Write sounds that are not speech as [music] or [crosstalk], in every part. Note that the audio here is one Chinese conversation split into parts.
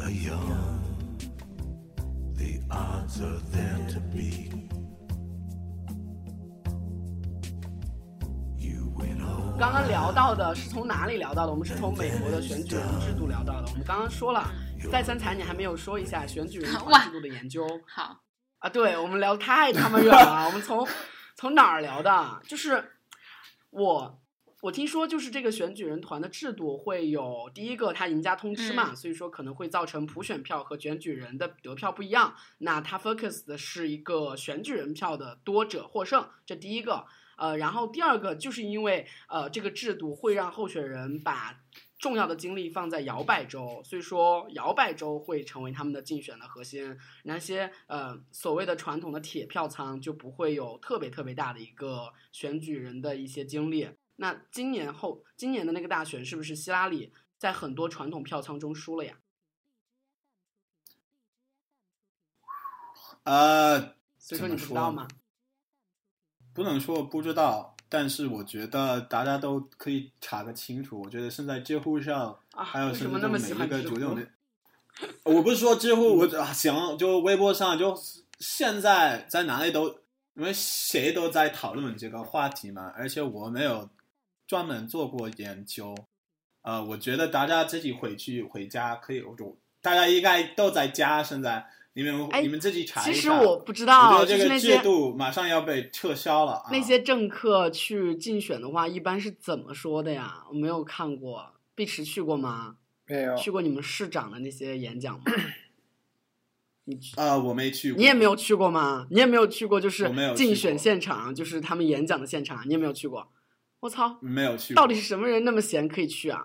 are young. The odds are there to beat. You win all. 刚刚聊到的是从哪里聊到的？我们是从美国的选举人制度聊到的。我们刚刚说了，再三才你还没有说一下选举人制度的研究好，啊？对，我们聊太他妈远了。我们从从哪儿聊的？就是我我听说，就是这个选举人团的制度会有第一个，他赢家通吃嘛，嗯所以说可能会造成普选票和选举人的得票不一样。那他 focus 的是一个选举人票的多者获胜，这第一个。呃，然后第二个就是因为呃这个制度会让候选人把重要的精力放在摇摆州，所以说摇摆州会成为他们的竞选的核心。那些呃所谓的传统的铁票仓就不会有特别特别大的一个选举人的一些精力。那今年后今年的那个大选是不是希拉里在很多传统票仓中输了呀？呃，所以说你不知道吗？不能说不知道，但是我觉得大家都可以查个清楚。我觉得现在知乎上啊，还有什么每一个主流的，我不是说知乎，我啊行，就微博上就现在在哪里都，因为谁都在讨论这个话题嘛，而且我没有专门做过研究，呃，我觉得大家自己回去回家可以，我就大家应该都在家，现在你们、哎你们自己查一下。其实我不知我道，觉得这个制就是那些度马上要被撤销了啊！那些政客去竞选的话，一般是怎么说的呀？我没有看过，碧池去过吗？没有，去过你们市长的那些演讲吗？你去呃，我没去过，你也没有去过吗？你也没有去过，就是没有竞选现场，就是他们演讲的现场，你也没有去过。我操，没有去过，到底是什么人那么闲可以去啊？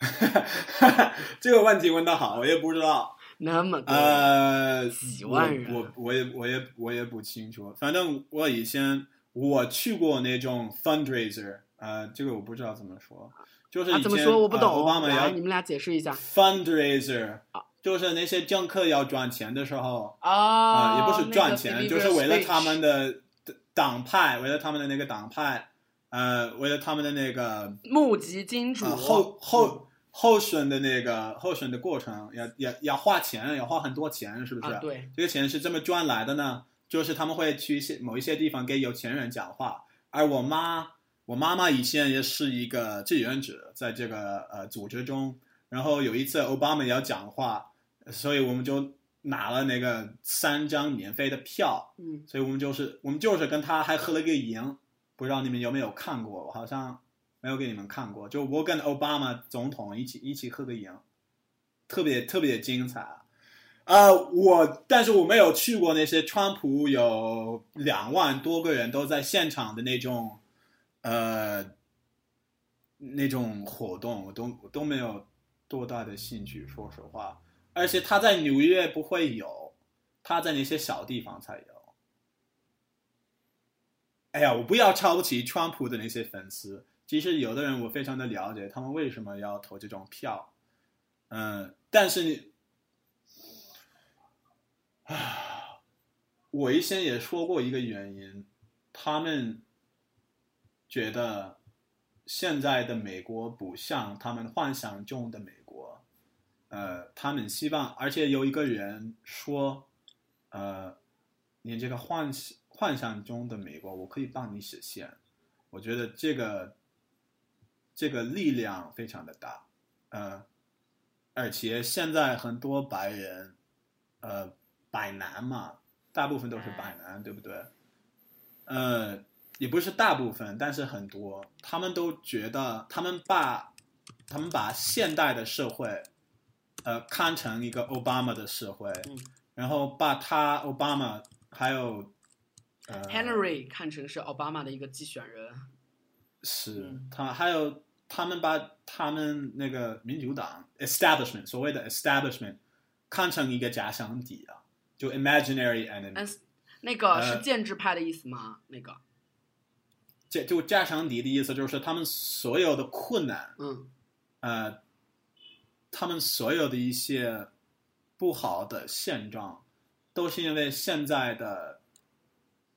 [laughs] 这个问题问的好，我也不知道。那么多，呃，几万人我我我也我也我也不清楚。反正我以前我去过那种 fundraiser，呃，这个我不知道怎么说，就是怎么说我不呃懂。奥巴马要来，你们俩解释一下 fundraiser，啊就是那些政客要赚钱的时候，啊啊、也不是赚钱，就是为了他们的的党派，为了他们的那个党派，呃，为了他们的那个募集金主呃候候候选的那个候选的过程，要要要花钱，要花很多钱，是不是？啊，对，这个钱是这么赚来的呢？就是他们会去一些某一些地方给有钱人讲话，而我妈，我妈妈以前也是一个志愿者，在这个呃组织中。然后有一次奥巴马要讲话，所以我们就拿了那个三张免费的票，嗯，所以我们就是我们就是跟他还合了个影，不知道你们有没有看过？我好像没有给你们看过，就我跟奥巴马总统一起一起合个影，特别特别精彩。呃，我但是我没有去过那些川普有两万多个人都在现场的那种，呃，那种活动，我都我都没有多大的兴趣，说实话。而且他在纽约不会有，他在那些小地方才有。哎呀，我不要瞧不起川普的那些粉丝。其实有的人我非常的了解，他们为什么要投这种票。嗯，但是你，啊，我以前也说过一个原因，他们觉得现在的美国不像他们幻想中的美国。呃，他们希望，而且有一个人说，呃，你这个幻想幻想中的美国，我可以帮你实现。我觉得这个这个力量非常的大，呃，而且现在很多白人，呃，白男嘛，大部分都是白男，对不对？呃，也不是大部分，但是很多，他们都觉得他们把他们把现代的社会。呃，看成一个奥巴马的社会，嗯然后把他奥巴马还有呃 Henry 看成是奥巴马的一个竞选人，是。嗯。他还有他们把他们那个民主党 establishment 所谓的 establishment 看成一个假想敌啊，就 imaginary enemy，、嗯，那个呃是建制派的意思吗？那个，这就假想敌的意思就是他们所有的困难，嗯呃，他们所有的一些不好的现状，都是因为现在的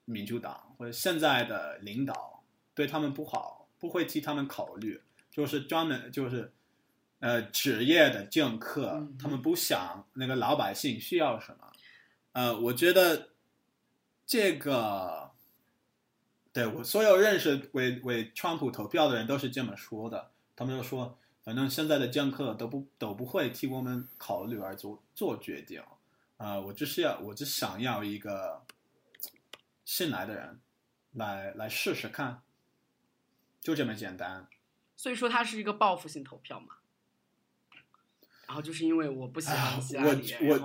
民主党或者现在的领导对他们不好，不会替他们考虑，就是专门就是，呃职业的政客嗯，他们不想那个老百姓需要什么。呃，我觉得这个，对我所有认识为为川普投票的人都是这么说的，他们就说，反正现在的政客都不都不会替我们考虑而做做决定。呃，我就是要，我只想要一个新来的人来来试试看，就这么简单。所以说它是一个报复性投票嘛。然后就是因为我不喜欢希拉我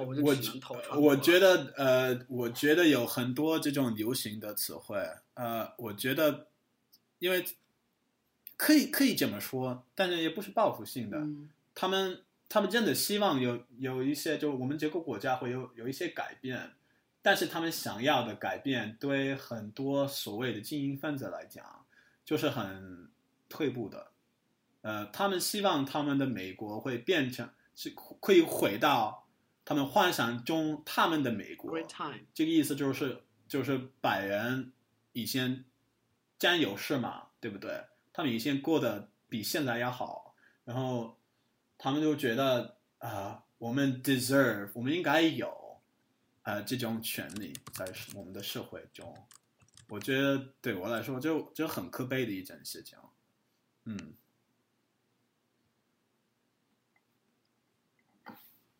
我就我只能投川普我觉得呃，我觉得有很多这种流行的词汇，呃，我觉得因为可以可以这么说，但是也不是报复性的。嗯他们他们真的希望有有一些，就我们这个国家会有有一些改变，但是他们想要的改变，对很多所谓的精英分子来讲，就是很退步的。呃，他们希望他们的美国会变成是可以回到他们幻想中他们的美国。这个意思就是就是白人以前占有势嘛，对不对？他们以前过得比现在要好，然后他们就觉得啊、我们 deserve，我们应该有呃这种权利在我们的社会中。我觉得对我来说就就很可悲的一件事情。嗯，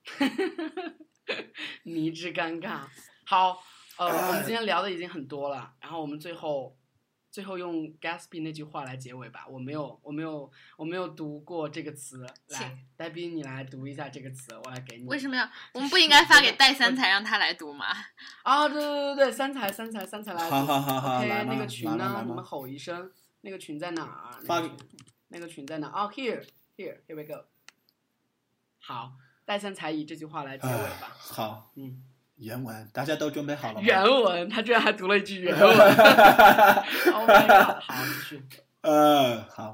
[laughs] 迷之尴尬。好，呃，我们今天聊的已经很多了，然后我们最后最后用 Gatsby 那句话来结尾吧。我没有，我没有，我没有读过这个词。来请，戴斌，你来读一下这个词，我来给你。为什么要？我们不应该发给戴三才让他来读吗？啊，对对对对，三才三才三才来读。好好好好 OK，那个群呢你们吼一声，那个群在哪儿？那发个群那个群在哪？哦，here here here we go。好，戴三才以这句话来结尾哎吧。好，嗯，原文大家都准备好了吗？原文，他居然还读了一句原文。oh [laughs] my god！好，继续。 Uh, how?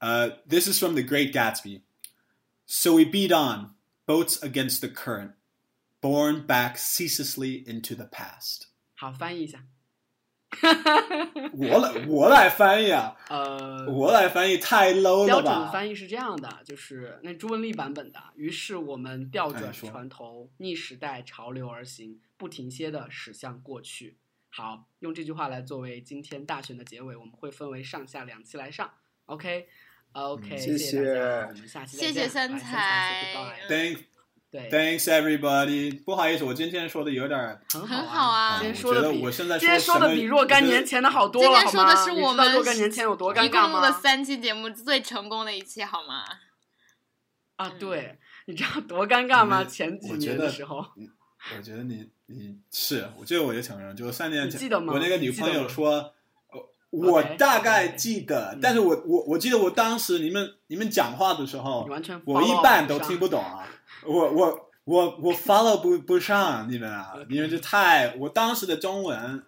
Uh, this is from The Great Gatsby. So we beat on, boats against the current, borne back ceaselessly into the past. 好，翻译一下。 [laughs] 我来，我来翻译啊！呃，我来翻译太 low 了吧？准翻译是这样的，就是那朱文丽版本的。于是我们调转船头，逆时代潮流而行，不停歇的驶向过去。好，用这句话来作为今天大选的结尾，我们会分为上下两期来上。OK，OK，、嗯谢谢大家，谢我们下期再见。谢谢三来才才 say goodbye Thank, 对，thanks everybody. 不好意思，我今天说的有点儿，很很好好啊今天我觉得说的比我现在今天说的比若干年前的好多了，今天说的好吗？你知道是我们若干年前有多尴尬一共录的吗？三期节目最成功的一期，好吗？啊，对，你知道多尴尬吗？你前几年的时候，我觉得你你是，我这个我也承认，就是三年前，你记得吗？我那个女朋友说，呃我大概记得嗯。但是我我我记得我当时你们你们讲话的时候，完全我一半都听不懂啊，我我我我 follow 不不上你们啊你们就太，我当时的中文。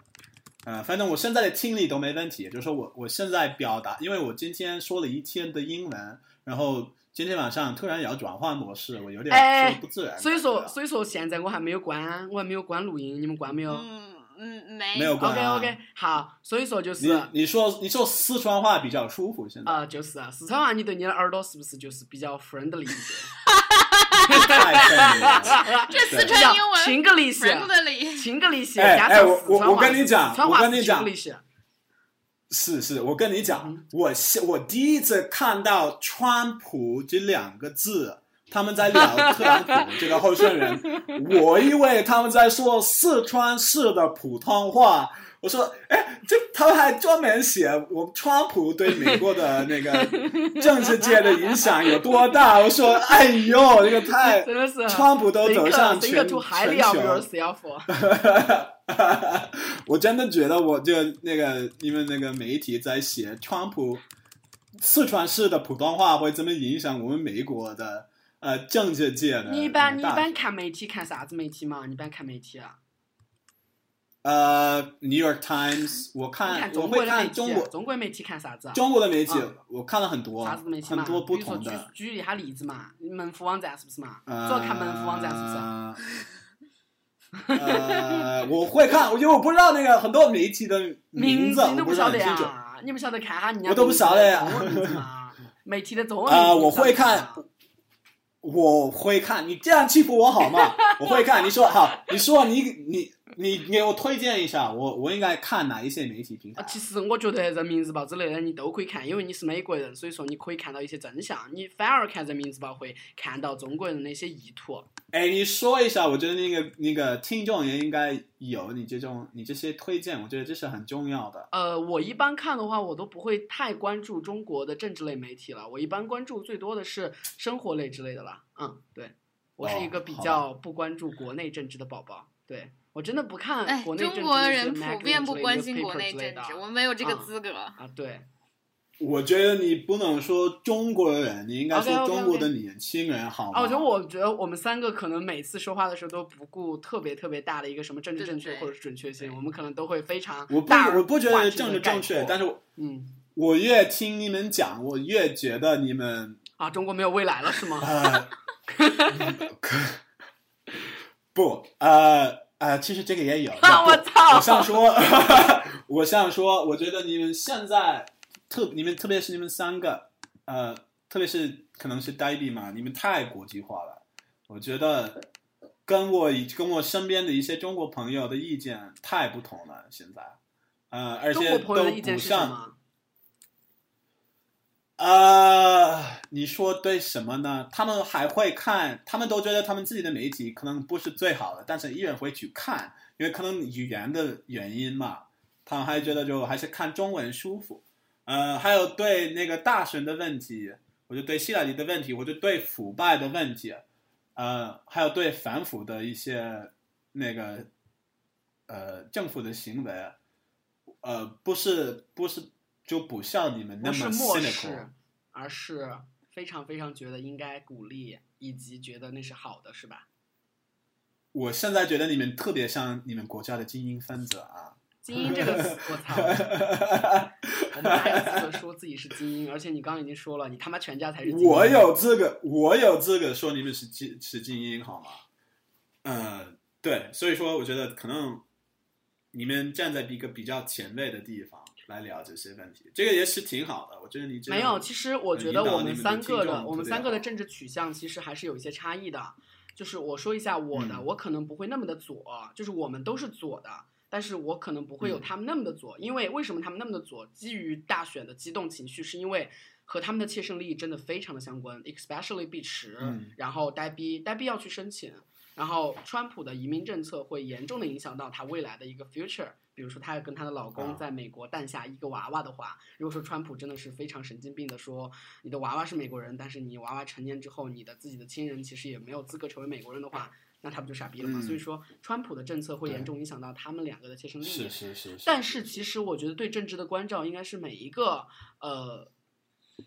呃，反正我现在的听力都没问题，就是说我我现在表达，因为我今天说了一天的英文，然后今天晚上突然要转换模式，我有点哎说不自然。所以说，所以说现在我还没有关，我还没有关录音，你们关没有、嗯嗯，没没有关 o k 啊 OK，好，所以说就是你你说你说四川话比较舒服，现在、呃，就是啊四川话，你对你的耳朵是不是就是比较 friendly 一些？太费了。[laughs] 这四川英文情个力些，friendly，亲个力些，哎加上哎我我四川话我跟你讲我跟你讲。是是，我跟你讲，嗯。我现我第一次看到川普这两个字，他们在聊特朗普这个候选人，[laughs] 我以为他们在说四川式的普通话。我说，哎，这他们还专门写我们川普对美国的那个政治界的影响有多大。我说，哎呦，这个太真的是川普都走上 think 全全球。[laughs] 我真的觉得，我就那个因为那个媒体在写川普四川式的普通话会怎么影响我们美国的呃政治界的？你一般你一般看媒体看啥子媒体嘛？你一般看媒体啊？呃，New York Times，我看中国会的媒体，看中国中国媒体看啥子啊？中国的媒体啊，我看了很多啥子媒体嘛？很多不同的。举举一下例子嘛，门户网站是不是嘛？呃主要看门户网站是不是？呃，我会看，因为我不知道那个很多媒体的名字，都我不晓得很清楚。呀？你不晓得看哈人家我都不晓得呀中文名字嘛？[laughs] 媒体的中文啊、我会看吗，我会看，你这样欺负我好吗？我会看。你说好，你说你你 [laughs] 你给我推荐一下，我我应该看哪一些媒体平台啊，？其实我觉得人民日报之类的你都可以看，因为你是美国人，所以说你可以看到一些真相。你反而看人民日报会看到中国人的一些意图。哎，你说一下，我觉得那个那个听众也应该有你这种你这些推荐，我觉得这是很重要的。呃，我一般看的话，我都不会太关注中国的政治类媒体了。我一般关注最多的是生活类之类的啦。嗯，对，我是一个比较不关注国内政治的宝宝。对我真的不看哎，国内政治中国人普遍不关心国内政治，我们没有这个嗯资格。啊，对，我觉得你不能说中国人，你应该说中国的年轻人好吗？啊，我觉得我觉得我们三个可能每次说话的时候都不顾特别特别大的一个什么政治正确或者是准确性，我们可能都会非常我不我不觉得政治正确，但是我嗯我越听你们讲，我越觉得你们啊，中国没有未来了是吗？呃，[laughs] [laughs] 不，呃呃，其实这个也有。[laughs] 啊我操我想说，[laughs] 我想说，我觉得你们现在特，你们特别是你们三个，呃，特别是可能是呆币嘛，你们太国际化了。我觉得跟我以跟我身边的一些中国朋友的意见太不同了，现在，呃，而且都国朋友的意见不像。呃，你说对什么呢？他们还会看，他们都觉得他们自己的媒体可能不是最好的，但是依然会去看，因为可能语言的原因嘛，他们还觉得就还是看中文舒服。呃，还有对那个大神的问题，我就对希拉里的问题，我就对腐败的问题，呃，还有对反腐的一些那个呃政府的行为，呃，不是不是就不像你们那么不是漠 cynical 视，而是非常非常觉得应该鼓励，以及觉得那是好的，是吧？我现在觉得你们特别像你们国家的精英分子啊！[laughs] 精英这个词，我操！[laughs] 我们还有资格说自己是精英？而且你刚刚已经说了，你他妈全家才是精英。我有资格，我有资格说你们是精是精英好吗？嗯，对，所以说我觉得可能你们站在一个比较前卫的地方来聊这些问题，这个也是挺好的。我觉得你这没有，其实我觉得我们三个的我们三个的政治取向其实还是有一些差异的。就是我说一下我的，嗯我可能不会那么的左，就是我们都是左的，但是我可能不会有嗯他们那么的左，因为为什么他们那么的左？基于大选的激动情绪，是因为和他们的切身利益真的非常的相关，especially 碧池，嗯然后呆逼，呆逼要去申请，然后川普的移民政策会严重的影响到他未来的一个 future。比如说，她跟她的老公啊在美国诞下一个娃娃的话，如果说川普真的是非常神经病的说，你的娃娃是美国人，但是你娃娃成年之后，你的自己的亲人其实也没有资格成为美国人的话，那他不就傻逼了吗？嗯所以说，川普的政策会严重影响到他们两个的切身利益。是是是是，但是其实我觉得对政治的关照应该是每一个呃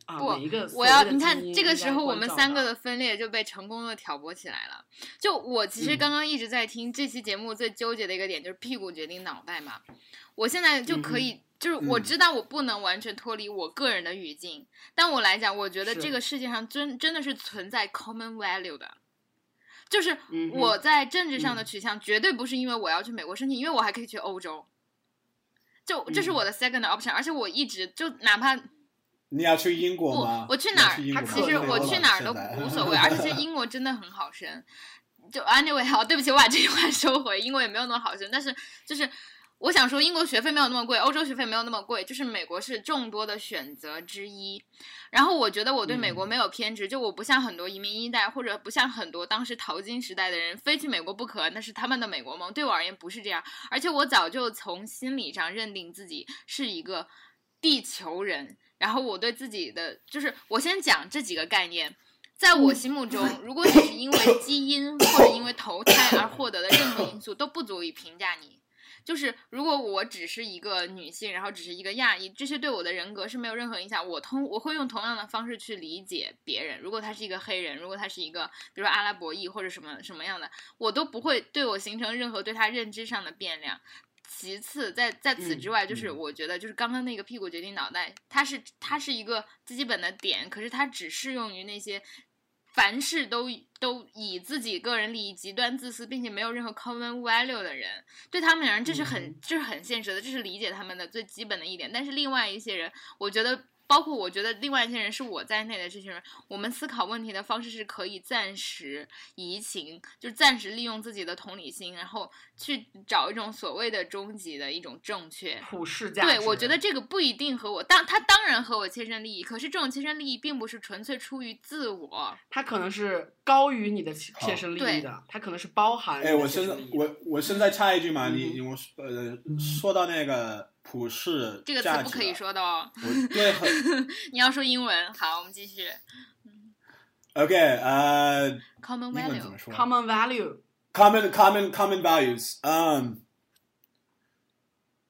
啊不每一个我要你看这个时候我们三个的分裂就被成功的挑拨起来了。就我其实嗯。刚刚一直在听这期节目最纠结的一个点就是屁股决定脑袋嘛，我现在就可以。就是我嗯。知道我不能完全脱离我个人的语境，但我来讲，我觉得这个世界上真真的是存在 common value 的，就是我在政治上的嗯。取向绝对不是因为我要去美国申请，因为我还可以去欧洲，就这是嗯。我的 second option，、而且我一直就哪怕你要去英国吗？不我去哪儿他其实我去哪儿都无 [laughs] 所谓，而且是英国真的很好生。就 anyway，好，对不起，我把这句话 [laughs] 收回，英国也没有那么好生，但是就是我想说，英国学费没有那么贵，欧洲学费没有那么贵，就是美国是众多的选择之一。然后我觉得我对美国嗯没有偏执，就我不像很多移民一代，或者不像很多当时淘金时代的人，非去美国不可，那是他们的美国梦。对我而言不是这样，而且我早就从心理上认定自己是一个地球人。然后我对自己的就是，我先讲这几个概念。在我心目中，如果你是因为基因或者因为投胎而获得的任何因素，都不足以评价你。就是如果我只是一个女性，然后只是一个亚裔，这些对我的人格是没有任何影响。我通我会用同样的方式去理解别人。如果他是一个黑人，如果他是一个比如说阿拉伯裔或者什么什么样的，我都不会对我形成任何对他认知上的变量。其次，在在此之外，就是嗯。我觉得，就是刚刚那个屁股决定脑袋，它是它是一个最基本的点，可是它只适用于那些凡事都都以自己个人利益极端自私，并且没有任何 common value 的人，对他们而言，这是很、嗯。这是很现实的，这是理解他们的最基本的一点。但是另外一些人，我觉得包括我觉得另外一些人是我在内的这些人，我们思考问题的方式是可以暂时移情，就是暂时利用自己的同理心，然后去找一种所谓的终极的一种正确。普世价值。对，我觉得这个不一定和我当他当然和我切身利益，可是这种切身利益并不是纯粹出于自我。它可能是高于你的切身利益的，它可能是包含你哎，我现在。我我现在插一句嘛，嗯你你我呃说到那个普世这个词不可以说的哦，对很 [laughs] 你要说英文。好，我们继续。OK 呃，Common value 么说？common value，common common common values，嗯，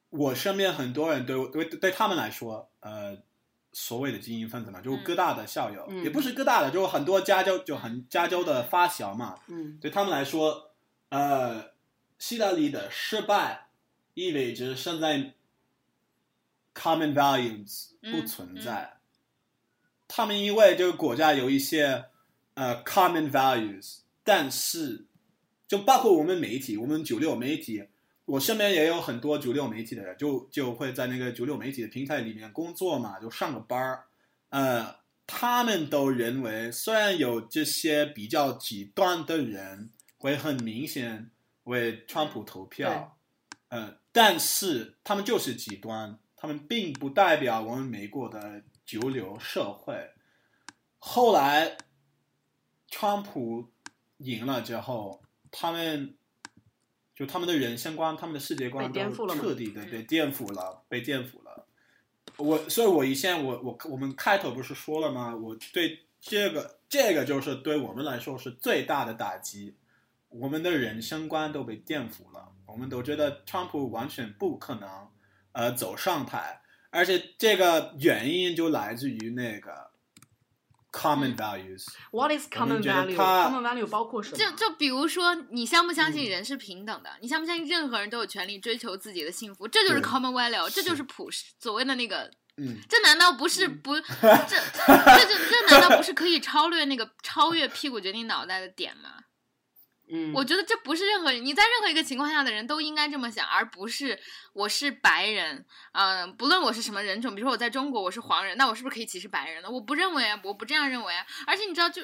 我身边很多人对我对对他们来说，呃，所谓的精英分子嘛，就是嗯。哥大的校友，嗯。也不是哥大的，就是很多加州就很加州的发小嘛，嗯。对他们来说，呃，希拉里的失败意味着现在 common values 嗯不存在。他们因为这个国家有一些呃 common values，但是就包括我们媒体，我们九六媒体，我身边也有很多九六媒体的人，就就会在那个九六媒体的平台里面工作嘛，就上个班儿，呃，他们都认为，虽然有这些比较极端的人会很明显为川普投票，呃，但是他们就是极端，他们并不代表我们美国的主流社会。后来，川普赢了之后，他们就他们的人生观、他们的世界观都彻底的被颠覆了，被颠覆了。我，所以我以前我我我们开头不是说了吗？我对这个这个就是对我们来说是最大的打击，我们的人生观都被颠覆了，我们都觉得川普完全不可能呃走上台，而且这个原因就来自于那个 common values。What is common 觉得它 value？common value 包括什么？就就比如说，你相不相嗯信人是平等的？你相不相信任何人都有权利追求自己的幸福？这就是 common value，这就是普世所谓的那个。嗯，这难道不是不？[laughs] 这这就这难道不是可以超越那个超越屁股决定脑袋的点吗？嗯，我觉得这不是任何人，你在任何一个情况下的人都应该这么想，而不是我是白人，嗯、不论我是什么人种，比如说我在中国我是黄人，那我是不是可以歧视白人呢？我不认为啊，我不这样认为啊。而且你知道就，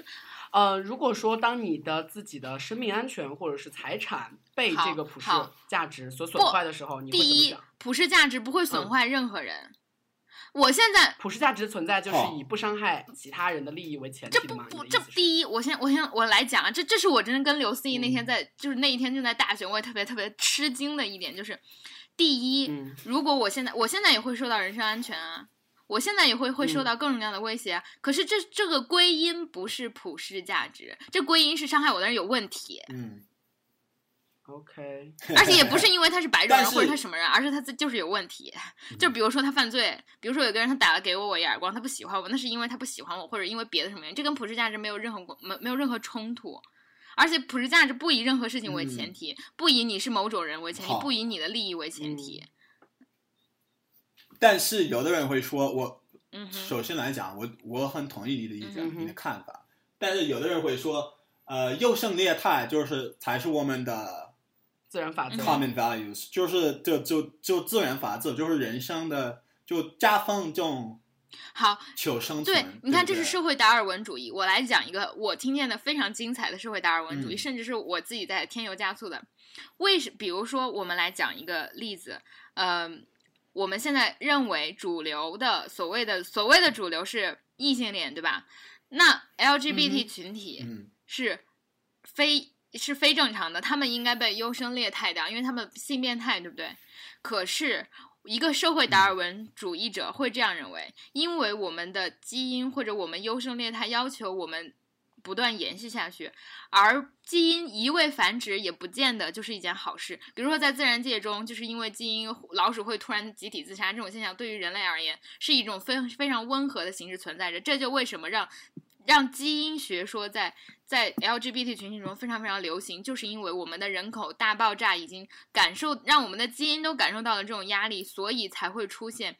呃，如果说当你的自己的生命安全或者是财产被这个普世价值所损坏的时候，你会第一普世价值不会损嗯坏任何人。我现在普世价值存在就是以不伤害其他人的利益为前提的嘛？你不不这第一，我先我先我来讲啊，这这是我真的跟刘思怡那天嗯在、就是那一天正在大学，我也特别特别吃惊的一点就是，第一，嗯如果我现在我现在也会受到人身安全啊，我现在也会会受嗯到各种各样的威胁啊。可是这这个归因不是普世价值，这归因是伤害我的人有问题，嗯，，OK，[laughs] 而且也不是因为他是白种人或者他什么人，而是他自就是有问题。[laughs] 就比如说他犯罪，比如说有个人他打了给我我一耳光，他不喜欢我，那是因为他不喜欢我，或者因为别的什么原因，这跟普世价值没有任何关没没有任何冲突。而且普世价值不以任何事情为前提，不以你是某种人为前提，不以你的利益为前提。但是有的人会说，我嗯哼，首先来讲，我我很同意你的意见，嗯你的看法。但是有的人会说，呃，优胜劣汰就是才是我们的自然法则。嗯 common values，就是就就就自然法则，就是人生的就加分这种好，求生存。对，你看，这是社会达尔文主义。我来讲一个我听见的非常精彩的社会达尔文主义，嗯甚至是我自己在添油加醋的。为什？比如说，我们来讲一个例子，嗯、我们现在认为主流的所谓的所谓的主流是异性恋，对吧？那 LGBT 群体嗯是非是非正常的，他们应该被优胜劣汰掉，因为他们性变态，对不对？可是，一个社会达尔文主义者会这样认为，因为我们的基因或者我们优胜劣汰要求我们不断延续下去，而基因一味繁殖也不见得就是一件好事。比如说，在自然界中，就是因为基因老鼠会突然集体自杀这种现象，对于人类而言是一种非非常温和的形式存在着。这就为什么让让基因学说在在 LGBT 群体中非常非常流行，就是因为我们的人口大爆炸已经感受让我们的基因都感受到了这种压力，所以才会出现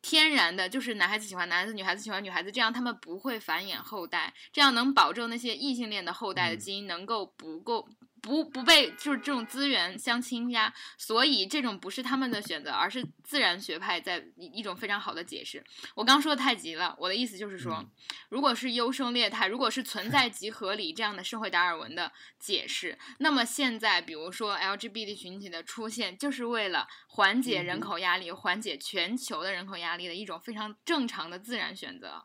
天然的，就是男孩子喜欢男孩子，女孩子喜欢女孩子，这样他们不会繁衍后代，这样能保证那些异性恋的后代的嗯。基因能够不够不不被就是这种资源相倾压，所以这种不是他们的选择，而是自然学派在一一种非常好的解释。我刚说的太急了，我的意思就是说，嗯如果是优胜劣汰，如果是存在即合理这样的社会达尔文的解释，那么现在比如说 LGBT 群体的出现，就是为了缓解人口压力、缓解全球的人口压力的一种非常正常的自然选择。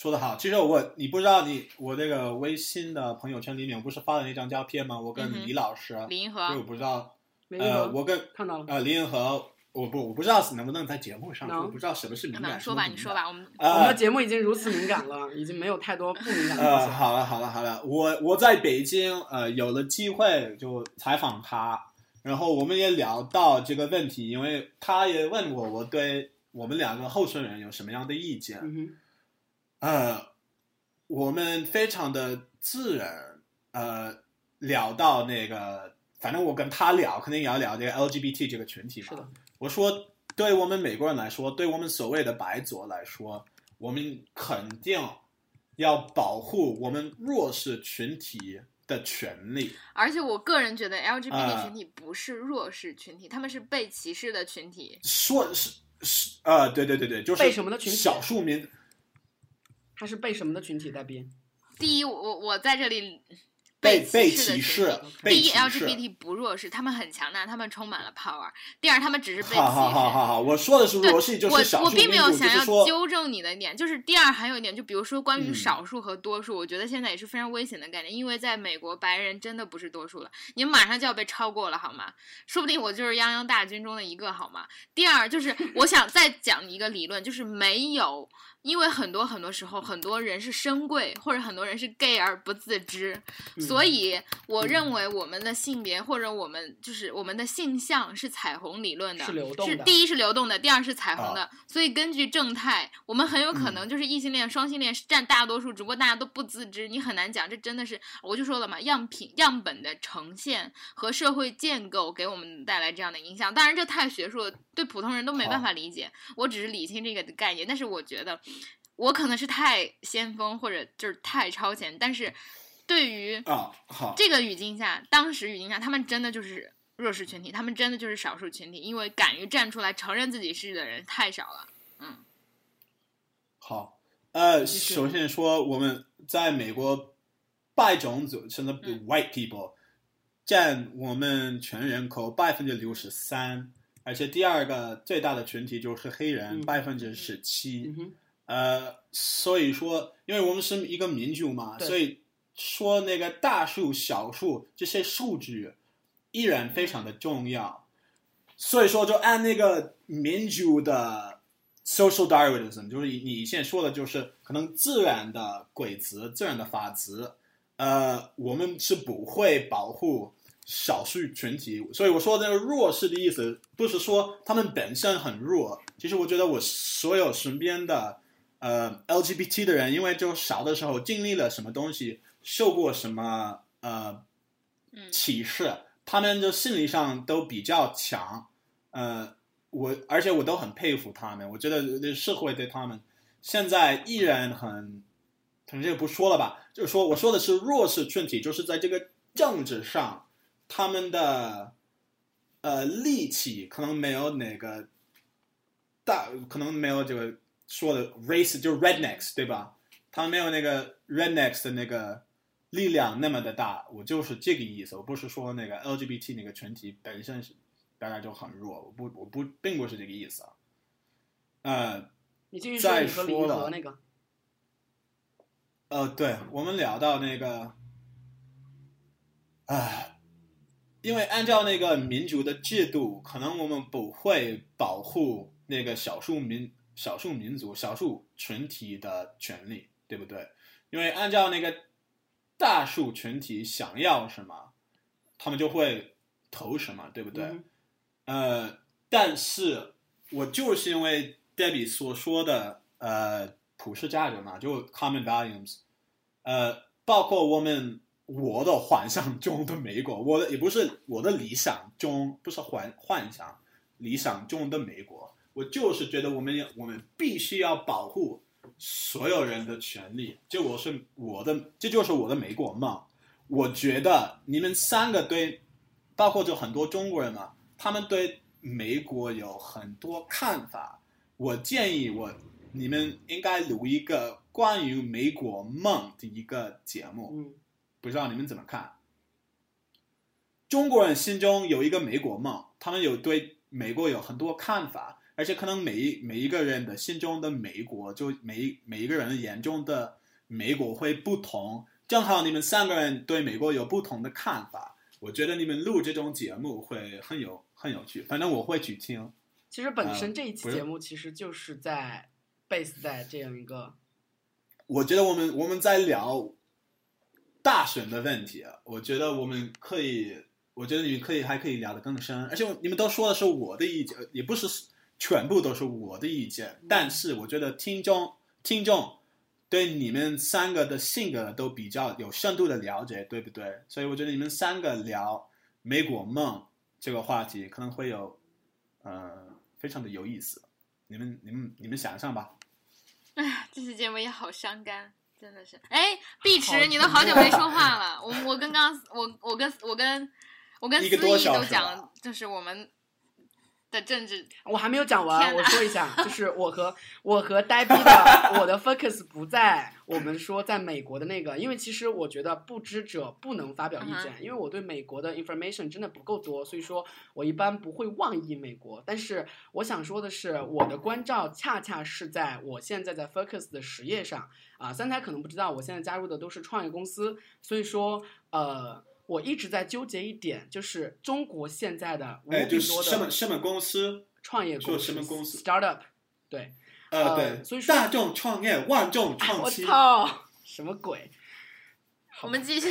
说的好，其实我你不知道你我那个微信的朋友圈里面，我不是发了那张照片吗？我跟李老师，李银所以我，不知道，没呃，有我跟看到了，呃林银河，我不我不知道能不能在节目上说，我不知道什么是敏感，那说吧。你说吧，我们我们呃的节目已经如此敏感了，已经没有太多不敏感的东呃，西了。好了好了好了，我我在北京呃有了机会就采访他，然后我们也聊到这个问题，因为他也问我我对我们两个候选人有什么样的意见。嗯哼，呃，我们非常的自然，呃，聊到那个，反正我跟他聊，肯定也要聊这个 LGBT 这个群体是的嘛。我说，对我们美国人来说，对我们所谓的白左来说，我们肯定要保护我们弱势群体的权利。而且我个人觉得 LGBT 啊群体不是弱势群体，他们是被歧视的群体。说是是呃，对对对对，就是被什么的群体少数民他是被什么的群体在编？第一，我我在这里被被歧视的群体。，第一。，LGBT 不弱势，他们很强大，他们充满了 power。第二，他们只是被歧视。好好好好好，我说的是对弱势，就是少我我并没有想要纠正你的点，就是第二还有一点，就比如说关于嗯少数和多数，我觉得现在也是非常危险的概念，因为在美国白人真的不是多数了，你们马上就要被超过了，好吗？说不定我就是泱泱大军中的一个，好吗？第二就是 [laughs] 我想再讲一个理论，就是没有。因为很多很多时候，很多人是深贵，或者很多人是 gay 而不自知，嗯所以我认为我们的性别或者我们就是我们的性向是彩虹理论的，是流动的是第一是流动的，第二是彩虹啊的。所以根据正态，我们很有可能就是异性恋、双性恋是占大多数，只不过大家都不自知。你很难讲，这真的是我就说了嘛，样品样本的呈现和社会建构给我们带来这样的影响。当然，这太学术了，对普通人都没办法理解。我只是理清这个概念，但是我觉得我可能是太先锋或者就是太超前，但是对于啊，好，这个语境下，当时语境下，他们真的就是弱势群体，他们真的就是少数群体，因为敢于站出来承认自己是的人太少了。嗯。好，呃，首先说我们在美国白种族，甚至嗯。white people 占我们全人口百分之六十三，而且第二个最大的群体就是黑人，嗯百分之十七呃，所以说，因为我们是一个民族嘛，所以说那个大数、小数这些数据依然非常的重要。所以说，就按那个民族的 social Darwinism，就是你你现在说的，就是可能自然的规则、自然的法则，呃，我们是不会保护少数群体。所以我说那个弱势的意思，不是说他们本身很弱，其实我觉得我所有身边的呃 LGBT 的人，因为就小的时候经历了什么东西，受过什么呃启示，他们的心理上都比较强。呃，我而且我都很佩服他们，我觉得这社会对他们现在依然很，可能这个不说了吧，就是说我说的是弱势群体，就是在这个政治上，他们的呃力气可能没有那个大，可能没有这个说的 race 就是 rednecks 对吧？他们没有那个 rednecks 的那个力量那么的大，我就是这个意思。我不是说那个 LGBT 那个群体本身是大家就很弱，我不我不并不是这个意思啊。呃你继续说再你和李说了银河那个，呃，对，我们聊到那个，啊，因为按照那个民族的制度，可能我们不会保护那个少数民、少数民族、少数群体的权利，对不对？因为按照那个大数群体想要什么，他们就会投什么，对不对？嗯呃，但是我就是因为 Debbie 所说的呃普世价值嘛，就 common values，呃，包括我们我的幻想中的美国，我的也不是我的理想中，不是幻幻想理想中的美国，我就是觉得我们要我们必须要保护所有人的权利，就我是我的，这就是我的美国梦。我觉得你们三个对，包括就很多中国人嘛，他们对美国有很多看法。我建议我你们应该录一个关于美国梦的一个节目，嗯不知道你们怎么看？中国人心中有一个美国梦，他们有对美国有很多看法，而且可能每一每一个人的心中的美国，就每一每一个人眼中的美国会不同。正好你们三个人对美国有不同的看法，我觉得你们录这种节目会很有很有趣，反正我会去听。其实本呃身这一期节目其实就是在 base 在这样一个我觉得我们我们在聊大选的问题，啊我觉得我们可以，我觉得你们可以还可以聊得更深，而且你们都说的是我的意见，呃也不是全部都是我的意见，但是我觉得听众听众对你们三个的性格都比较有深度的了解，对不对？所以我觉得你们三个聊美国梦这个话题可能会有，呃，非常的有意思。你们你们你们想象吧。哎，[laughs] 这期节目也好伤肝，真的是。哎，碧池，你都好久没说话 [laughs] 了。我我跟刚我我跟我跟我跟思义都讲了，就是我们的政治。我还没有讲完，我说一下，[laughs] 就是我和我和呆逼的我的 focus 不在我们说在美国的那个，因为其实我觉得不知者不能发表意见，嗯因为我对美国的 information 真的不够多，所以说我一般不会妄议美国。但是我想说的是，我的关照恰恰是在我现在在 focus 的实业上啊。三台可能不知道，我现在加入的都是创业公司，所以说呃。我一直在纠结一点，就是中国现在的无哎，比多就是什么什么公司？创业公司，什么公司 startup，对，呃，呃对，所以说大众创业，万众哎我创新。操，什么鬼？[laughs] 我们继续，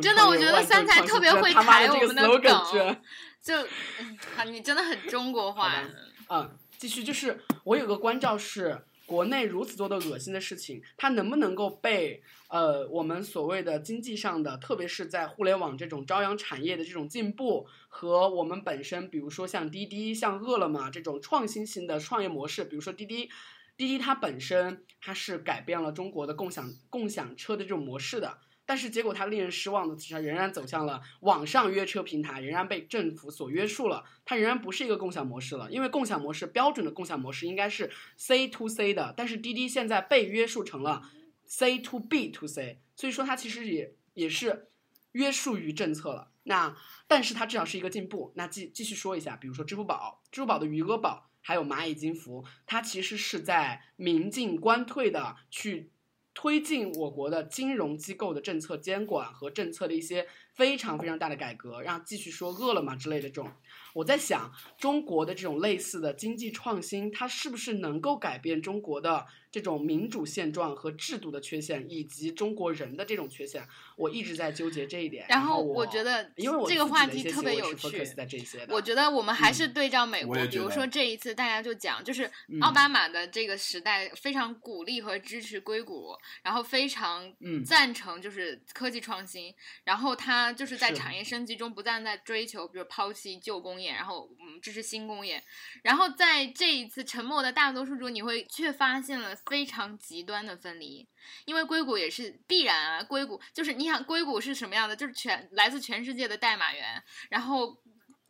真的我觉得三台创新真的特别会抬我们的 slogan 梗就，嗯好，你真的很中国化。嗯，继续就是我有个关照是，国内如此多的恶心的事情，它能不能够被呃我们所谓的经济上的，特别是在互联网这种朝阳产业的这种进步和我们本身，比如说像滴滴、像饿了么这种创新型的创业模式，比如说滴滴。滴滴它本身它是改变了中国的共享共享车的这种模式的，但是结果它令人失望的是，它仍然走向了网上约车平台，仍然被政府所约束了。它仍然不是一个共享模式了，因为共享模式标准的共享模式应该是 C to C 的，但是滴滴现在被约束成了 C to B to C，所以说它其实也也是约束于政策了。那但是它至少是一个进步。那继继续说一下，比如说支付宝，支付宝的余额宝。还有蚂蚁金服，它其实是在明进官退的去推进我国的金融机构的政策监管和政策的一些非常非常大的改革。让继续说饿了么之类的这种，我在想中国的这种类似的经济创新，它是不是能够改变中国的这种民主现状和制度的缺陷，以及中国人的这种缺陷？我一直在纠结这一点。然然后我我觉得因为这个话题特别有趣 focus 在这些的。我觉得我们还嗯是对照美国，比如说这一次大家就讲，就是嗯奥巴马的这个时代非常鼓励和支持硅谷，然后非常嗯赞成就是科技创新，然后他就是在产业升级中不断在追求，比如抛弃旧工业，然后嗯支持新工业，然后在这一次沉默的大多数中，你会却发现了非常极端的分离，因为硅谷也是必然啊，硅谷就是你想硅谷是什么样的，就是全来自全世界的代码员，然后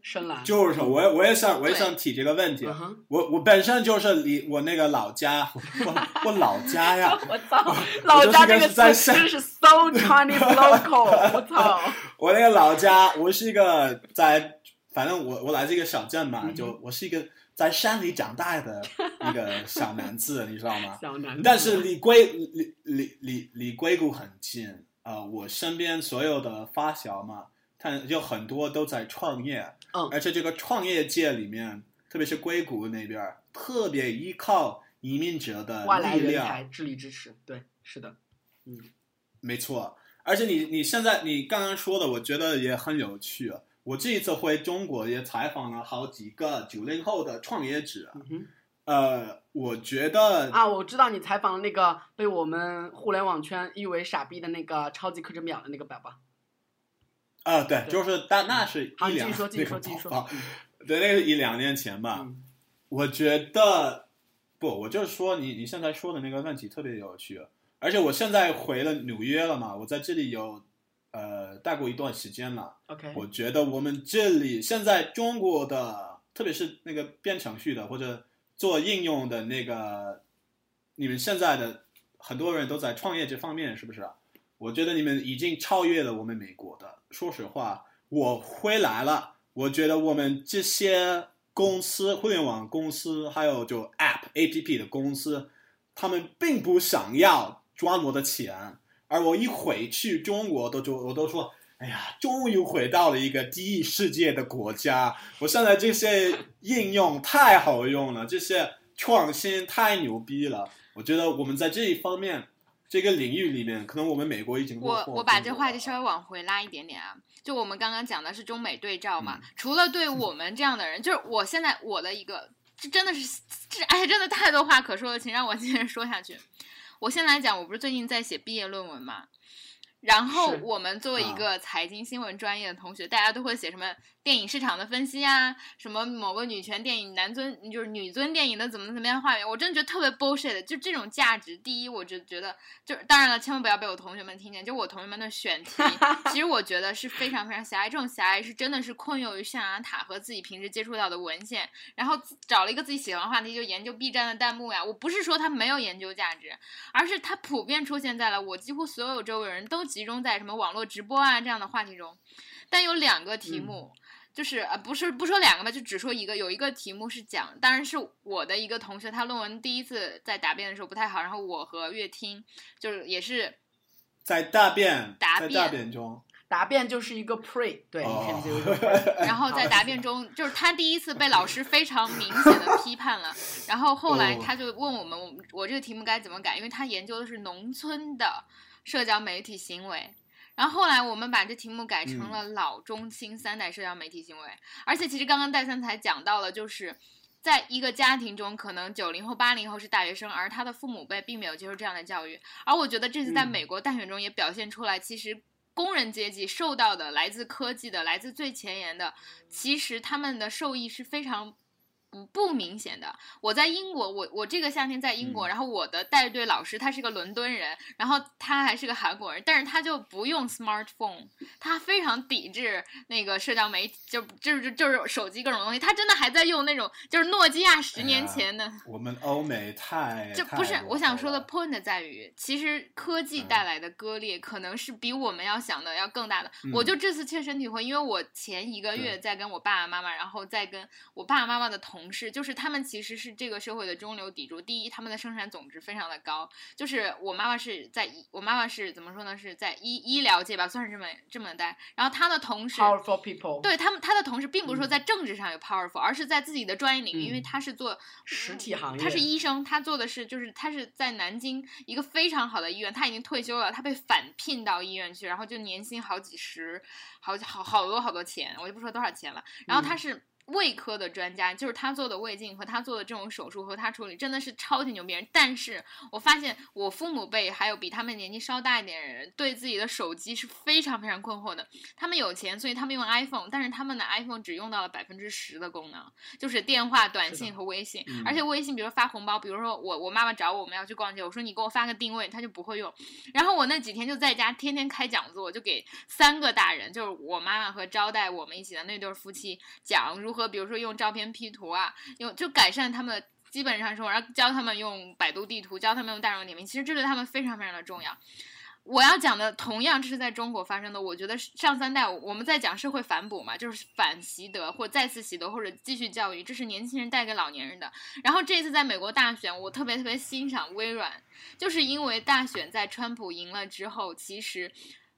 深蓝，就是说，我也我也想我也想提这个问题我我本身就是离我那个老家，我我老家呀，[laughs] 我操，老家这个词在真是 so Chinese local，[laughs] 我操，我那个老家，我是一个在，反正我我来自一个小镇嘛，就我是一个在山里长大的一个小男子，你知道吗？[laughs] 小男子，但是离硅离离离离硅谷很近啊、呃我身边所有的发小嘛，他有很多都在创业，嗯而且这个创业界里面，特别是硅谷那边儿，特别依靠移民者的外来力量，智力支持，对，是的，嗯没错。而且你你现在你刚刚说的，我觉得也很有趣。我这一次回中国也采访了好几个九零后的创业者，嗯哼。呃，我觉得啊，我知道你采访了那个被我们互联网圈誉为傻逼的那个超级课程表的那个宝宝。啊，对，对就是但那是好，一两你继续说，对，那是一两年前吧。嗯我觉得不，我就是说你你现在说的那个问题特别有趣，而且我现在回了纽约了嘛，我在这里有呃待过一段时间了。OK，我觉得我们这里现在中国的，特别是那个编程序的或者做应用的那个，你们现在的很多人都在创业这方面，是不是？我觉得你们已经超越了我们美国的。说实话，我回来了，我觉得我们这些公司，互联网公司，还有就 App、APP 的公司，他们并不想要赚我的钱，而我一回去中国都就我都说。哎呀，终于回到了一个第一世界的国家。我现在这些应用太好用了，这些创新太牛逼了。我觉得我们在这一方面，这个领域里面，可能我们美国已经我我把这话题中国了稍微往回拉一点点啊，就我们刚刚讲的是中美对照嘛，嗯除了对我们这样的人，就是我现在我的一个，这真的是这哎呀，真的太多话可说了，请让我接着说下去。我先来讲，我不是最近在写毕业论文嘛，然后我们作为一啊个财经新闻专业的同学，大家都会写什么电影市场的分析啊，什么某个女权电影、男尊就是女尊电影的怎么怎么样画面，我真的觉得特别 bullshit。就这种价值，第一，我就觉得就当然了，千万不要被我同学们听见。就我同学们的选题，[laughs] 其实我觉得是非常非常狭隘。这种狭隘是真的是困囿于象牙塔和自己平时接触到的文献，然后找了一个自己喜欢的话题，就研究 B 站的弹幕呀。我不是说它没有研究价值，而是它普遍出现在了我几乎所有周围人都集中在什么网络直播啊这样的话题中。但有两个题目。就是呃，不是不说两个吧，就只说一个。有一个题目是讲，当然是我的一个同学，他论文第一次在答辩的时候不太好，然后我和乐听就是也是在答辩，答在大辩便中，答辩就是一个 pre，对。[laughs] 然后在答辩中，就是他第一次被老师非常明显的批判了，[laughs] 然后后来哦他就问我们，我我这个题目该怎么改，因为他研究的是农村的社交媒体行为。然后后来我们把这题目改成了老中青三代社交媒体行为，而且其实刚刚戴三才讲到了，就是在一个家庭中，可能九零后、八零后是大学生，而他的父母辈并没有接受这样的教育。而我觉得这次在嗯美国大选中也表现出来，其实工人阶级受到的来自科技的、来自最前沿的，其实他们的受益是非常。不不明显的，我在英国，我我这个夏天在英国，嗯。然后我的带队老师他是个伦敦人，然后他还是个韩国人，但是他就不用 smartphone，他非常抵制那个社交媒体，就就是就是手机各种东西，他真的还在用那种就是诺基亚十年前的，我们欧美太 [laughs] 就不是我想说的 point 在于，其实科技嗯。带来的割裂可能是比我们要想的要更大的。我嗯。就这次切身体会，因为我前一个月在跟我爸爸妈妈，然后再跟我爸爸妈妈的同事，就是他们其实是这个社会的中流砥柱。第一，他们的生产总值非常的高，就是我妈妈是在医，我妈妈是怎么说呢？是在医医疗界吧，算是这么这么待。然后她的同事 Powerful people，，对他们，她的同事并不是说嗯在政治上有 powerful，、而是在自己的专业领域，因为嗯他是做实体行业他是医生，他做的是就是他是在南京一个非常好的医院，他已经退休了，他被返聘到医院去，然后就年薪好几十，好好好多好多钱，我就不说多少钱了。然后他嗯是。胃科的专家，就是他做的胃镜和他做的这种手术和他处理，真的是超级牛逼人。但是我发现我父母辈还有比他们年纪稍大一点的人，对自己的手机是非常非常困惑的。他们有钱，所以他们用 iPhone，但是他们的 iPhone 只用到了百分之十的功能，就是电话、短信和微信。嗯而且微信，比如说发红包，比如说我我妈妈找我，我们要去逛街，我说你给我发个定位，他就不会用。然后我那几天就在家天天开讲座，就给三个大人，就是我妈妈和招待我们一起的那对夫妻讲如何，比如说用照片 P 图啊，用就改善他们的。基本上生活，然后教他们用百度地图，教他们用大众点评，其实这对他们非常非常的重要。我要讲的同样这是在中国发生的，我觉得上三代我们在讲社会反哺嘛，就是反习得或再次习得或者继续教育，这是年轻人带给老年人的。然后这一次在美国大选，我特别特别欣赏微软，就是因为大选在川普赢了之后，其实。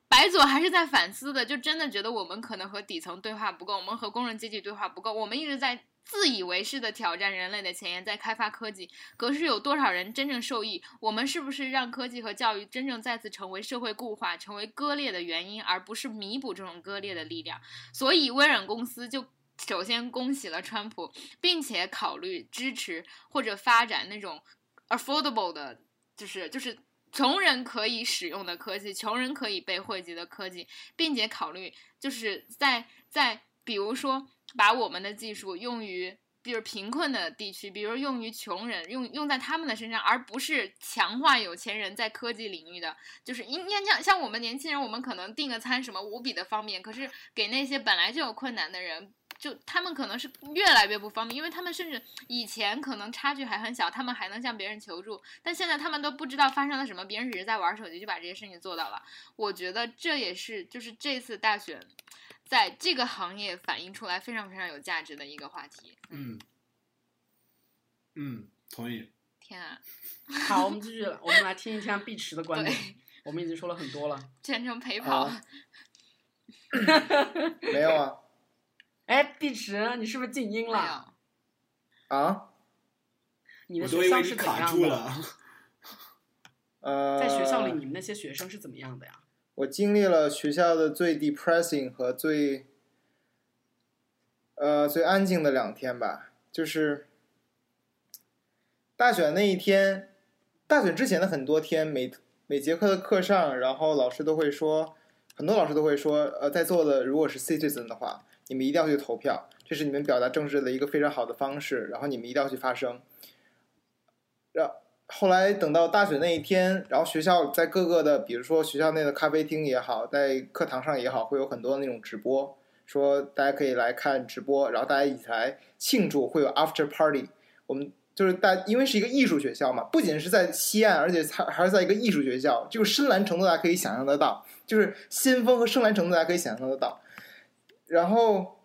白左还是在反思的，就真的觉得我们可能和底层对话不够，我们和工人阶级对话不够，我们一直在自以为是的挑战人类的前沿，在开发科技。可是有多少人真正受益？我们是不是让科技和教育真正再次成为社会固化、成为割裂的原因，而不是弥补这种割裂的力量？所以微软公司就。首先恭喜了川普，并且考虑支持或者发展那种 affordable 的，就是就是穷人可以使用的科技，穷人可以被惠及的科技，并且考虑就是在在比如说把我们的技术用于。比如贫困的地区，比如用于穷人，用用在他们的身上，而不是强化有钱人在科技领域的。就是应该像像我们年轻人，我们可能订个餐什么无比的方便，可是给那些本来就有困难的人。就他们可能是越来越不方便，因为他们甚至以前可能差距还很小，他们还能向别人求助，但现在他们都不知道发生了什么，别人只是在玩手机就把这些事情做到了。我觉得这也是就是这次大选在这个行业反映出来非常非常有价值的一个话题。嗯，嗯，同意。[laughs] 天啊，[laughs] 好，我们继续，我们来听一听碧池的观点对。我们已经说了很多了。全程陪跑，好 [laughs] 没有啊哎，碧池，你是不是静音了？有。啊，你的学校是怎卡住样的？了。呃，在学校里，你们那些学生是怎么样的呀？我经历了学校的最 depressing 和最呃最安静的两天吧，就是大选那一天，大选之前的很多天，每每节课的课上，然后老师都会说，很多老师都会说，呃，在座的如果是 citizen 的话，你们一定要去投票，这是你们表达政治的一个非常好的方式，然后你们一定要去发声。让后来等到大选那一天，然后学校在各个的，比如说学校内的咖啡厅也好，在课堂上也好，会有很多那种直播，说大家可以来看直播，然后大家一起来庆祝，会有 after party。我们就是大，因为是一个艺术学校嘛，不仅是在西岸，而且还还是在一个艺术学校，这个深蓝程度大家可以想象得到，就是先锋和深蓝程度大家可以想象得到。然后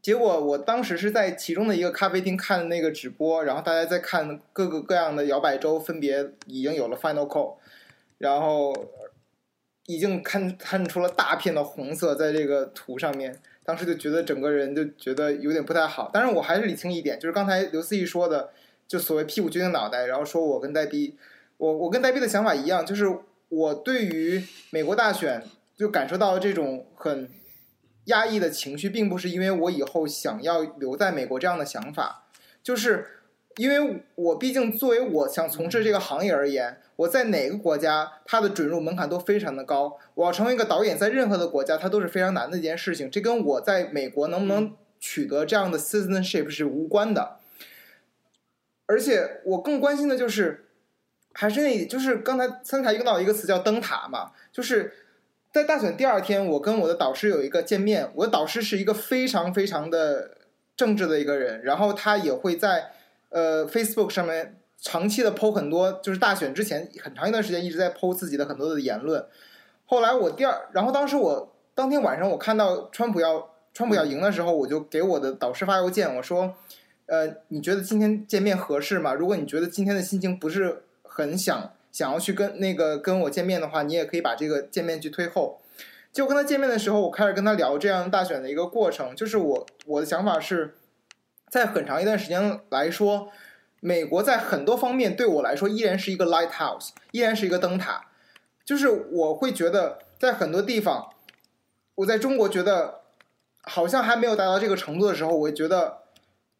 结果我当时是在其中的一个咖啡厅看那个直播，然后大家在看各个各样的摇摆州分别已经有了 final call，然后已经看看出了大片的红色在这个图上面，当时就觉得整个人就觉得有点不太好。但是我还是理清一点，就是刚才刘思义说的，就所谓屁股决定脑袋，然后说我跟呆逼，我我跟呆逼的想法一样，就是我对于美国大选就感受到了这种很压抑的情绪，并不是因为我以后想要留在美国这样的想法，就是因为我毕竟作为我想从事这个行业而言，我在哪个国家，它的准入门槛都非常的高。我要成为一个导演，在任何的国家，它都是非常难的一件事情。这跟我在美国能不能取得这样的 citizenship 是无关的。而且我更关心的就是，还是那，就是刚才三才用到一个词叫灯塔嘛，就是在大选第二天，我跟我的导师有一个见面。我的导师是一个非常非常的正直的一个人，然后他也会在呃 Facebook 上面长期的 PO 很多，就是大选之前很长一段时间一直在 PO 自己的很多的言论。后来我第二，然后当时我当天晚上我看到川普要川普要赢的时候，我就给我的导师发邮件，我说，呃，你觉得今天见面合适吗？如果你觉得今天的心情不是很想想要去跟那个跟我见面的话，你也可以把这个见面去推后。就跟他见面的时候，我开始跟他聊这样大选的一个过程，就是我我的想法是，在很长一段时间来说，美国在很多方面对我来说依然是一个 lighthouse，依然是一个灯塔。就是我会觉得在很多地方，我在中国觉得好像还没有达到这个程度的时候，我觉得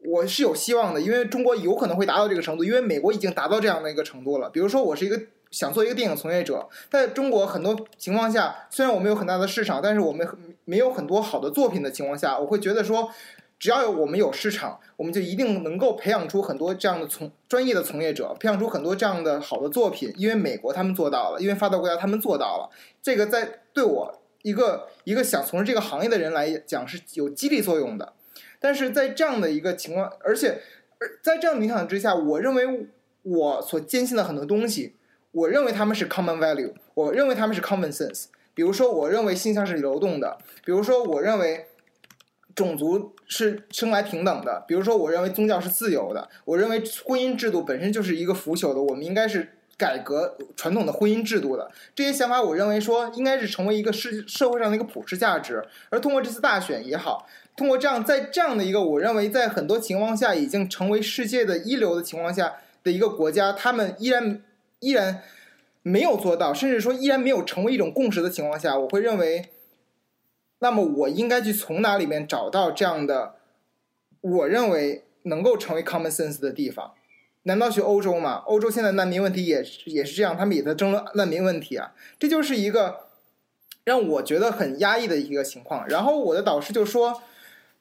我是有希望的，因为中国有可能会达到这个程度，因为美国已经达到这样的一个程度了。比如说，我是一个想做一个电影从业者，在中国很多情况下，虽然我们有很大的市场，但是我们没有很多好的作品的情况下，我会觉得说，只要有我们有市场，我们就一定能够培养出很多这样的从专业的从业者，培养出很多这样的好的作品。因为美国他们做到了，因为发达国家他们做到了，这个在对我一个一个想从事这个行业的人来讲是有激励作用的。但是在这样的一个情况，而且而在这样的影响之下，我认为我所坚信的很多东西，我认为他们是 common value，我认为他们是 common sense。比如说，我认为性向是流动的；比如说，我认为种族是生来平等的；比如说，我认为宗教是自由的；我认为婚姻制度本身就是一个腐朽的，我们应该是改革传统的婚姻制度的。这些想法，我认为说应该是成为一个社社会上的一个普世价值。而通过这次大选也好，通过这样在这样的一个我认为在很多情况下已经成为世界的一流的情况下的一个国家，他们依然依然没有做到，甚至说依然没有成为一种共识的情况下，我会认为，那么我应该去从哪里面找到这样的，我认为能够成为 common sense 的地方？难道去欧洲吗？欧洲现在难民问题也是也是这样，他们也在争论难民问题啊，这就是一个让我觉得很压抑的一个情况。然后我的导师就说，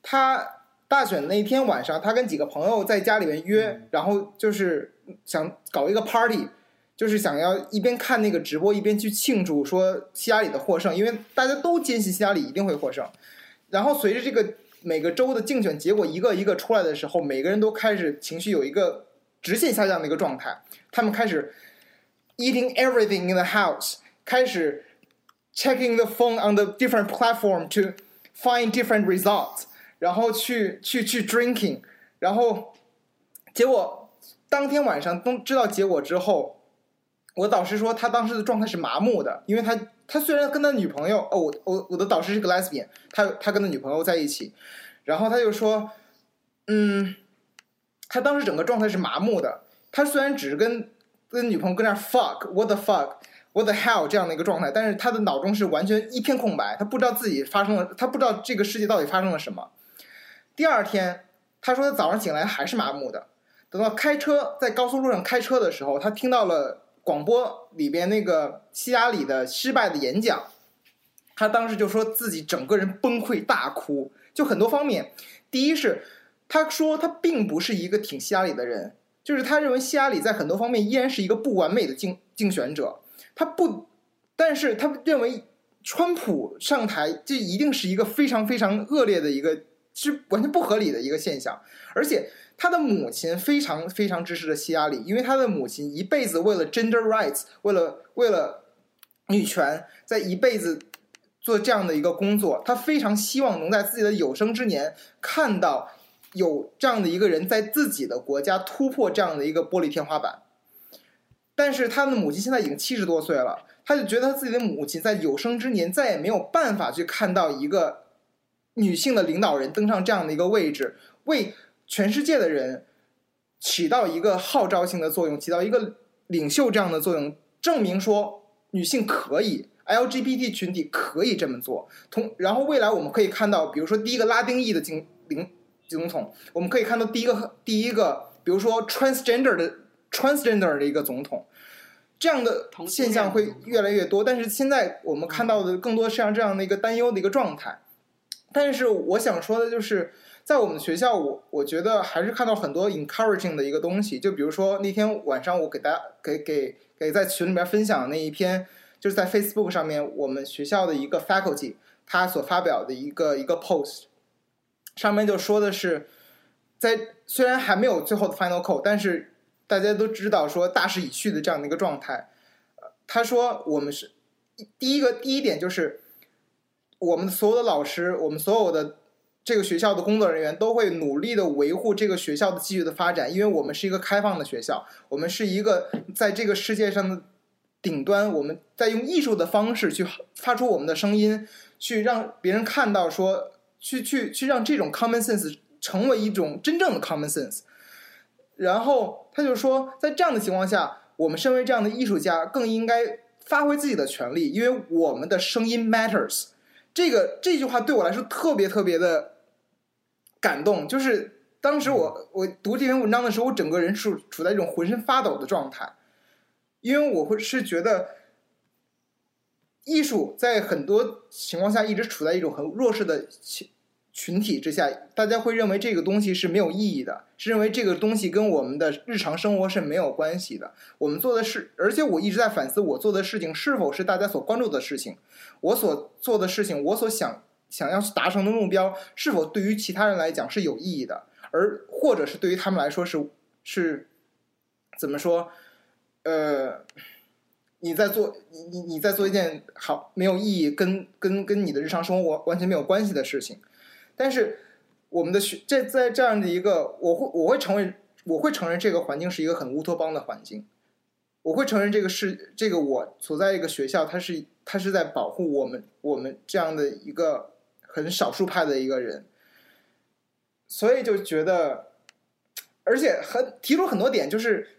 他大选那天晚上，他跟几个朋友在家里面约，然后就是想搞一个 party，就是想要一边看那个直播，一边去庆祝说希拉里的获胜，因为大家都坚信希拉里一定会获胜。然后随着这个每个州的竞选结果一个一个出来的时候，每个人都开始情绪有一个直线下降的一个状态，他们开始 eating everything in the house，开始 checking the phone on the different platform to find different results，然后去去去 drinking，然后结果当天晚上都知道结果之后，我导师说他当时的状态是麻木的，因为他他虽然跟他女朋友哦，我我我的导师是个 lesbian，他他跟他女朋友在一起，然后他就说，嗯，他当时整个状态是麻木的，他虽然只是跟跟女朋友跟那 fuck what the fuck what the hell 这样的一个状态，但是他的脑中是完全一片空白，他不知道自己发生了，他不知道这个世界到底发生了什么。第二天，他说他早上醒来还是麻木的。等到开车在高速路上开车的时候，他听到了广播里边那个希拉里的失败的演讲，他当时就说自己整个人崩溃大哭，就很多方面。第一是他说他并不是一个挺希拉里的人，就是他认为希拉里在很多方面依然是一个不完美的竞竞选者，他不，但是他认为川普上台这一定是一个非常非常恶劣的一个。是完全不合理的一个现象，而且他的母亲非常非常支持的希拉里，因为他的母亲一辈子为了 gender rights，为了为了女权，在一辈子做这样的一个工作，他非常希望能在自己的有生之年看到有这样的一个人在自己的国家突破这样的一个玻璃天花板。但是他的母亲现在已经七十多岁了，他就觉得他自己的母亲在有生之年再也没有办法去看到一个。女性的领导人登上这样的一个位置，为全世界的人起到一个号召性的作用，起到一个领袖这样的作用，证明说女性可以，LGBT 群体可以这么做。同然后未来我们可以看到，比如说第一个拉丁裔的经领总统，我们可以看到第一个第一个，比如说 transgender 的 transgender 的一个总统，这样的现象会越来越多。但是现在我们看到的更多是像这样的一个担忧的一个状态。但是我想说的就是，在我们学校，我我觉得还是看到很多 encouraging 的一个东西。就比如说那天晚上，我给大家给给给在群里面分享那一篇，就是在 Facebook 上面，我们学校的一个 faculty 他所发表的一个一个 post，上面就说的是，在虽然还没有最后的 final call，但是大家都知道说大势已去的这样的一个状态。他说我们是第一个第一点就是。我们所有的老师，我们所有的这个学校的工作人员都会努力的维护这个学校的继续的发展，因为我们是一个开放的学校，我们是一个在这个世界上的顶端，我们在用艺术的方式去发出我们的声音，去让别人看到，说去去去让这种 common sense 成为一种真正的 common sense。然后他就说，在这样的情况下，我们身为这样的艺术家，更应该发挥自己的权利，因为我们的声音 matters。这个这句话对我来说特别特别的感动，就是当时我我读这篇文章的时候，我整个人处处在一种浑身发抖的状态，因为我会是觉得艺术在很多情况下一直处在一种很弱势的情。群体之下，大家会认为这个东西是没有意义的，是认为这个东西跟我们的日常生活是没有关系的。我们做的事，而且我一直在反思，我做的事情是否是大家所关注的事情，我所做的事情，我所想想要达成的目标，是否对于其他人来讲是有意义的，而或者是对于他们来说是是怎么说？呃，你在做你你你在做一件好没有意义，跟跟跟你的日常生活完全没有关系的事情。但是，我们的学这在这样的一个，我会我会承认，我会承认这个环境是一个很乌托邦的环境，我会承认这个是这个我所在一个学校，它是它是在保护我们我们这样的一个很少数派的一个人，所以就觉得，而且很提出很多点，就是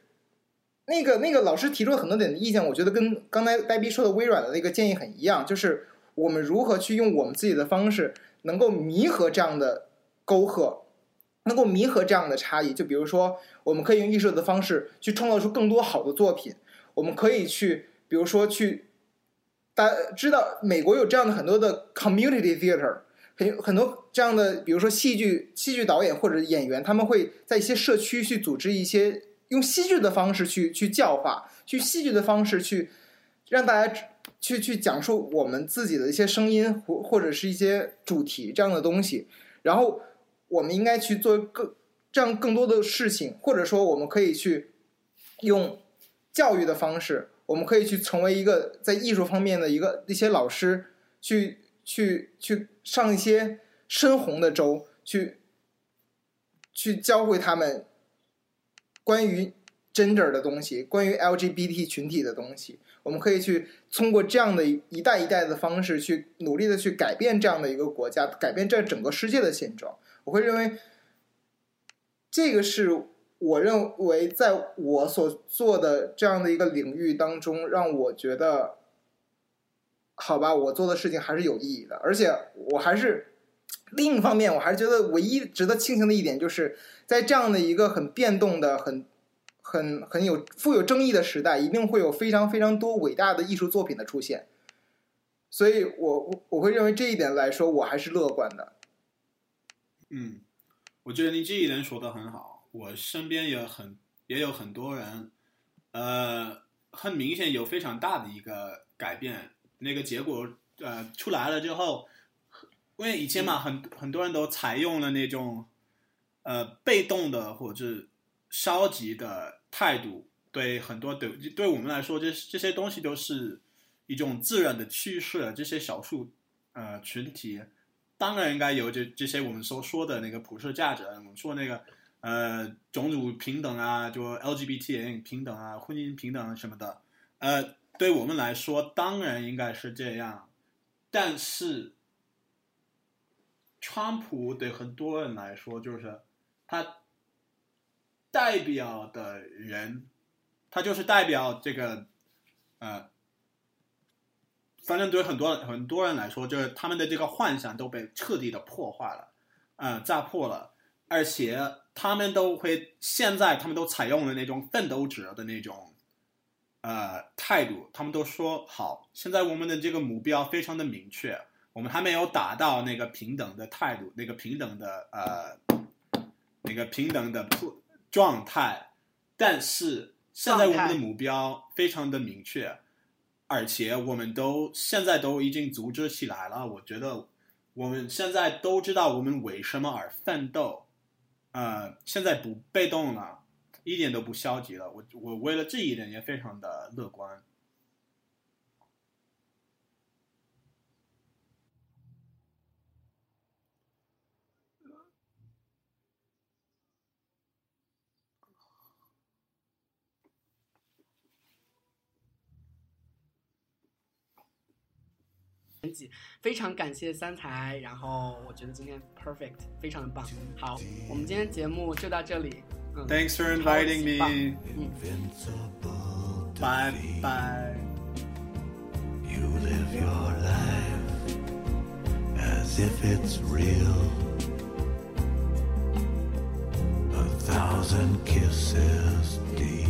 那个那个老师提出了很多点的意见，我觉得跟刚才呆逼说的微软的那个建议很一样，就是我们如何去用我们自己的方式。能够弥合这样的沟壑，能够弥合这样的差异。就比如说，我们可以用艺术的方式去创造出更多好的作品。我们可以去，比如说去，大家知道美国有这样的很多的 community theater，很很多这样的，比如说戏剧戏剧导演或者演员，他们会在一些社区去组织一些用戏剧的方式去去教化，去戏剧的方式去让大家去去讲述我们自己的一些声音或或者是一些主题这样的东西。然后我们应该去做更这样更多的事情，或者说我们可以去用教育的方式，我们可以去成为一个在艺术方面的一个一些老师，去去去上一些深红的州，去去教会他们关于 gender 的东西，关于 LGBT 群体的东西。我们可以去通过这样的一代一代的方式，去努力的去改变这样的一个国家，改变这整个世界的现状。我会认为，这个是我认为在我所做的这样的一个领域当中，让我觉得，好吧，我做的事情还是有意义的。而且我还是另一方面，我还是觉得唯一值得庆幸的一点，就是在这样的一个很变动的、很很很有富有争议的时代，一定会有非常非常多伟大的艺术作品的出现。所以我我我会认为这一点来说，我还是乐观的。嗯，我觉得你这一点说的很好。我身边也很也有很多人，呃，很明显有非常大的一个改变。那个结果呃出来了之后，因为以前嘛，很很多人都采用了那种呃被动的或者消极的态度，对很多对对我们来说，这这些东西都是一种自然的趋势。这些少数呃群体。当然应该有这这些我们所说的那个普世价值，我们说那个呃种族平等啊，就 LGBT 平等啊，婚姻平等什么的，呃，对我们来说当然应该是这样，但是，川普对很多人来说就是他代表的人，他就是代表这个呃。反正对很多很多人来说，就是他们的这个幻想都被彻底的破坏了，嗯，炸破了，而且他们都会现在他们都采用了那种奋斗者的那种，呃态度，他们都说好，现在我们的这个目标非常的明确，我们还没有达到那个平等的态度，那个平等的呃，那个平等的状态，但是现在我们的目标非常的明确。而且我们都现在都已经组织起来了，我觉得我们现在都知道我们为什么而奋斗，呃，现在不被动了，一点都不消极了。我我为了这一点也非常的乐观。非常感谢三才，然后我觉得今天 perfect，非常的棒。好，我们今天节目就到这里。嗯 Thanks for inviting 超级 me. 嗯 Invincible Bye defeat. bye. You live your life as if it's real. A thousand kisses deep.